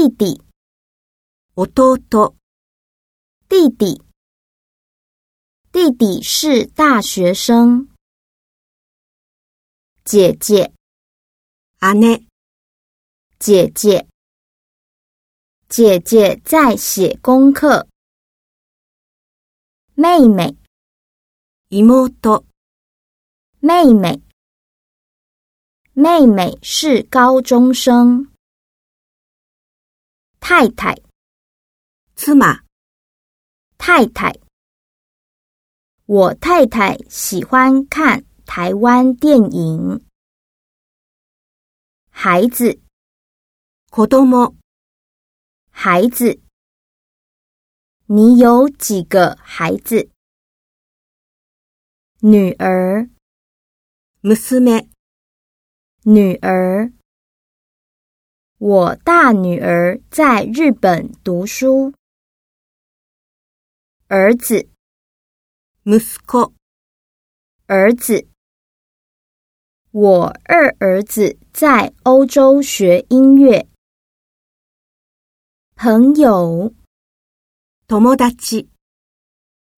弟弟，おと弟弟，弟弟是大学生。姐姐，阿内，姐姐，姐姐在写功课。妹妹，妹弟。妹妹，妹妹是高中生。太太，芝麻，太太，我太太喜欢看台湾电影。孩子，子ども，孩子，你有几个孩子？女儿，娘，女儿。我大女儿在日本读书。儿子，息子，儿子。我二儿子在欧洲学音乐。朋友，友达，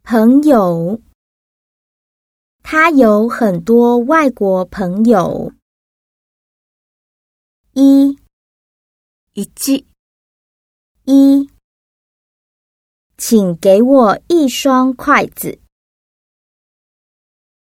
朋友。他有很多外国朋友。一。一，一，请给我一双筷子。